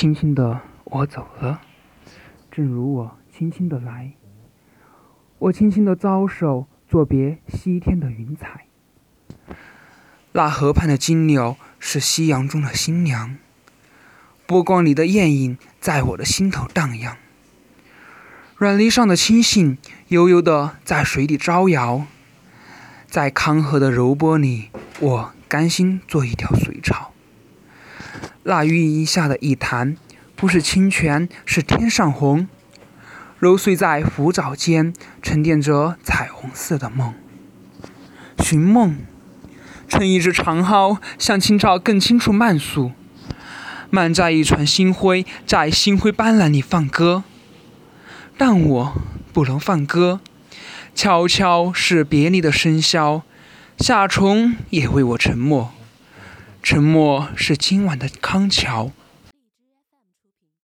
轻轻的我走了，正如我轻轻的来。我轻轻的招手，作别西天的云彩。那河畔的金柳是夕阳中的新娘，波光里的艳影在我的心头荡漾。软泥上的青荇悠悠的在水里招摇，在康河的柔波里，我甘心做一条水草。那玉荫下的一潭，不是清泉，是天上虹。揉碎在浮藻间，沉淀着彩虹似的梦。寻梦，乘一只长篙，向清照更清楚慢诉。漫在一船星辉，在星辉斑斓里放歌。但我不能放歌，悄悄是别离的笙箫。夏虫也为我沉默，沉默是今晚的康桥。